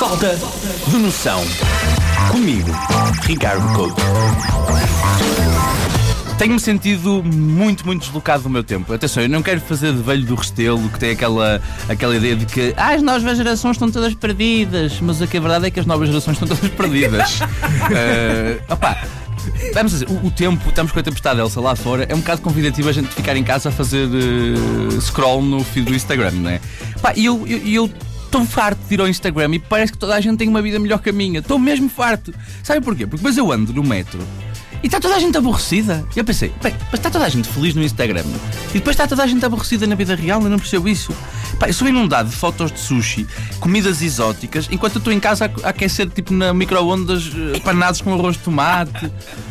Falta de noção. Comigo, Ricardo Couto. Tenho-me sentido muito, muito deslocado do meu tempo. Atenção, eu não quero fazer de velho do restelo que tem aquela, aquela ideia de que ah, as novas gerações estão todas perdidas. Mas a que a verdade é que as novas gerações estão todas perdidas. uh, opá, Vamos dizer, o, o, tempo, estamos com a tempestade Elsa lá fora, é um bocado convidativo a gente ficar em casa a fazer uh, scroll no feed do Instagram, não é? Pá, e eu, eu, eu estou farto de ir ao Instagram e parece que toda a gente tem uma vida melhor que a minha. Estou mesmo farto. Sabe porquê? Porque depois eu ando no metro e está toda a gente aborrecida. Eu pensei, bem, mas está toda a gente feliz no Instagram. E depois está toda a gente aborrecida na vida real, eu não percebo isso. Pá, eu sou inundado de fotos de sushi, comidas exóticas, enquanto eu estou em casa a aquecer tipo na micro-ondas eh, panados com arroz de tomate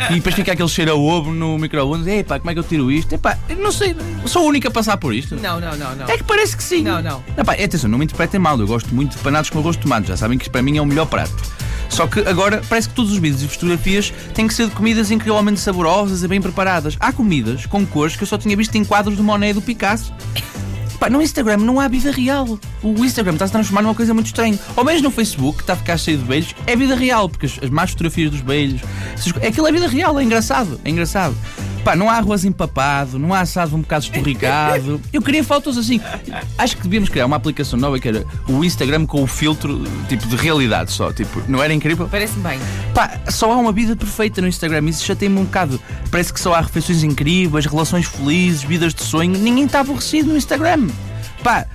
e depois fica aquele cheiro a ovo no micro-ondas. Epá, como é que eu tiro isto? Epá, eu não sei, sou a única a passar por isto. Não, não, não, não. É que parece que sim. Não, não. Epá, atenção, não me interpretem mal, eu gosto muito de panados com arroz de tomate, já sabem que isto para mim é o melhor prato. Só que agora parece que todos os vídeos e fotografias têm que ser de comidas incrivelmente saborosas e bem preparadas. Há comidas com cores que eu só tinha visto em quadros do Monet e do Picasso. Pá, no Instagram não há vida real. O Instagram está a transformar numa coisa muito estranha. Ou mesmo no Facebook, que está a ficar cheio de beijos, é vida real, porque as, as más fotografias dos beijos. Aquilo é vida real, é engraçado. É engraçado. Pá, não há arroz empapado, não há assado um bocado esturricado. Eu queria fotos assim. Acho que devíamos criar uma aplicação nova que era o Instagram com o filtro tipo de realidade só. Tipo, não era incrível? Parece-me bem. Pá, só há uma vida perfeita no Instagram. Isso já tem um bocado. Parece que só há refeições incríveis, relações felizes, vidas de sonho. Ninguém está aborrecido no Instagram. Pá,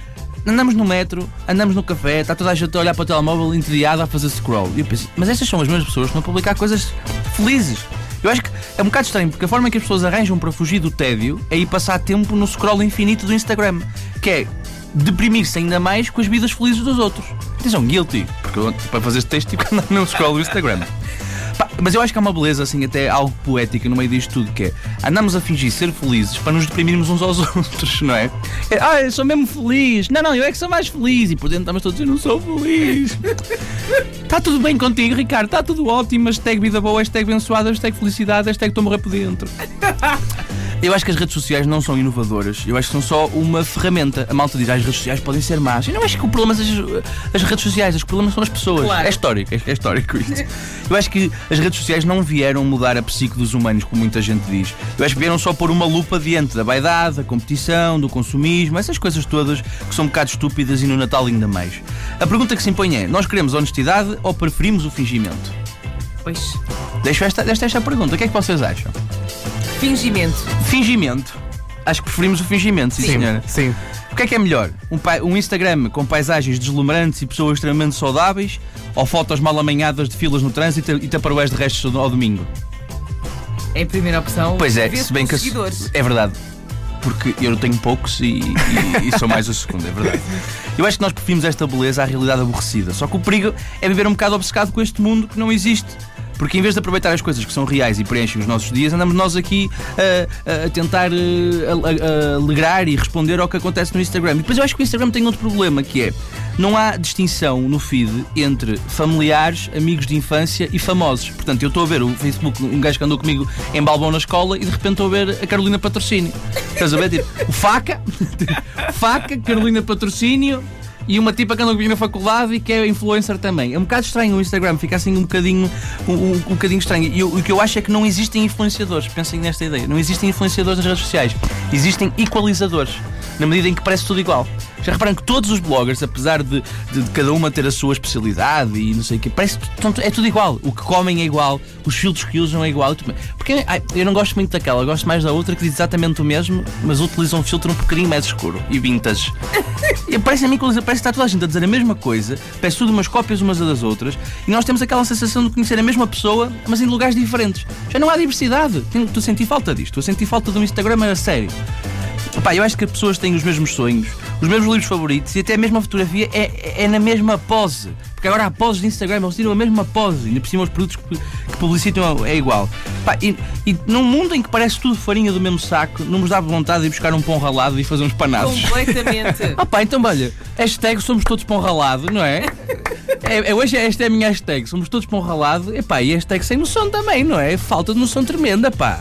andamos no metro, andamos no café, está toda a gente a olhar para o telemóvel entediada a fazer scroll. E eu penso, mas estas são as mesmas pessoas que estão a publicar coisas felizes. Eu acho que é um bocado estranho, porque a forma que as pessoas arranjam para fugir do tédio é ir passar tempo no scroll infinito do Instagram, que é deprimir-se ainda mais com as vidas felizes dos outros. Atenção, guilty, porque para fazer este texto tive andar no scroll do Instagram. Mas eu acho que há uma beleza, assim, até algo poética no meio disto tudo, que é andamos a fingir ser felizes para nos deprimirmos uns aos outros, não é? é ah, eu sou mesmo feliz. Não, não, eu é que sou mais feliz. E por dentro estamos todos, eu não sou feliz. Está tudo bem contigo, Ricardo, está tudo ótimo. Hashtag vida boa, hashtag abençoada, hashtag felicidade, hashtag estou a morrer por dentro. Eu acho que as redes sociais não são inovadoras. Eu acho que são só uma ferramenta. A malta diz ah, as redes sociais podem ser más. Eu não acho que o problema seja as redes sociais. Os problemas são as pessoas. Claro. É histórico. É, é histórico isto. Eu acho que as redes sociais não vieram mudar a psique dos humanos, como muita gente diz. Eu acho que vieram só pôr uma lupa diante da vaidade, da competição, do consumismo, essas coisas todas que são um bocado estúpidas e no Natal ainda mais. A pergunta que se impõe é: nós queremos honestidade ou preferimos o fingimento? Pois. Deixo esta, esta, esta pergunta. O que é que vocês acham? Fingimento. Fingimento. Acho que preferimos o fingimento, sim, Sim, senhora. sim. O que é que é melhor? Um, um Instagram com paisagens deslumbrantes e pessoas extremamente saudáveis ou fotos mal amanhadas de filas no trânsito e taparoés de restos ao domingo? É a primeira opção. Pois é, se bem que. seguidores. É verdade. Porque eu tenho poucos e, e- e sou mais o segundo, é verdade. Eu acho que nós preferimos esta beleza à realidade aborrecida. Só que o perigo é viver um bocado obcecado com este mundo que não existe. Porque em vez de aproveitar as coisas que são reais e preenchem os nossos dias, andamos nós aqui a, a tentar eh, a- a- alegrar e responder ao que acontece no Instagram. E depois eu acho que o Instagram tem outro problema, que é não há distinção no feed entre familiares, amigos de infância e famosos. Portanto, eu estou a ver o Facebook, um gajo que andou comigo em Balbão na escola e de repente estou a ver a Carolina Patrocínio. Estás a ver? Tipo, Faca, Faca, Carolina Patrocínio e uma tipa que anda comigo na faculdade e que é influencer também. É um bocado estranho o Instagram, fica assim um bocadinho, um, um, um bocadinho estranho. E eu- o que eu acho é que não existem influenciadores. Pensem nesta ideia. Não existem influenciadores nas redes sociais. Existem equalizadores. Na medida em que parece tudo igual. Já reparam que todos os bloggers, apesar de, de- de cada uma ter a sua especialidade e não sei o quê, parece que é tudo igual. O que comem é igual, os filtros que usam é igual. Porque ai, eu não gosto muito daquela, eu gosto mais da outra que diz exatamente o mesmo, mas utiliza um filtro um bocadinho mais escuro e vintage. E parece a mim que parece que está toda a gente a dizer a mesma coisa, parece tudo umas cópias umas das outras, e nós temos aquela sensação de conhecer a mesma pessoa, mas em lugares diferentes. Já não há diversidade. Tenho- Estou a sentir falta disto, estou a sentir falta de um Instagram a sério. Pá, eu acho que as pessoas têm os mesmos sonhos, os mesmos livros favoritos e até a mesma fotografia é, é na mesma pose. Porque agora há poses de Instagram, eles tiram a mesma pose, ainda por cima os produtos que, que publicitam é igual. Pá, e, e num mundo em que parece tudo farinha do mesmo saco, não nos dá vontade de ir buscar um pão ralado e fazer uns panados. Completamente. Ah pá, então olha, hashtag somos todos pão ralado, não é? é, é hoje esta é a minha hashtag, somos todos pão ralado, epá, e hashtag sem noção também, não é? Falta de noção tremenda, pá.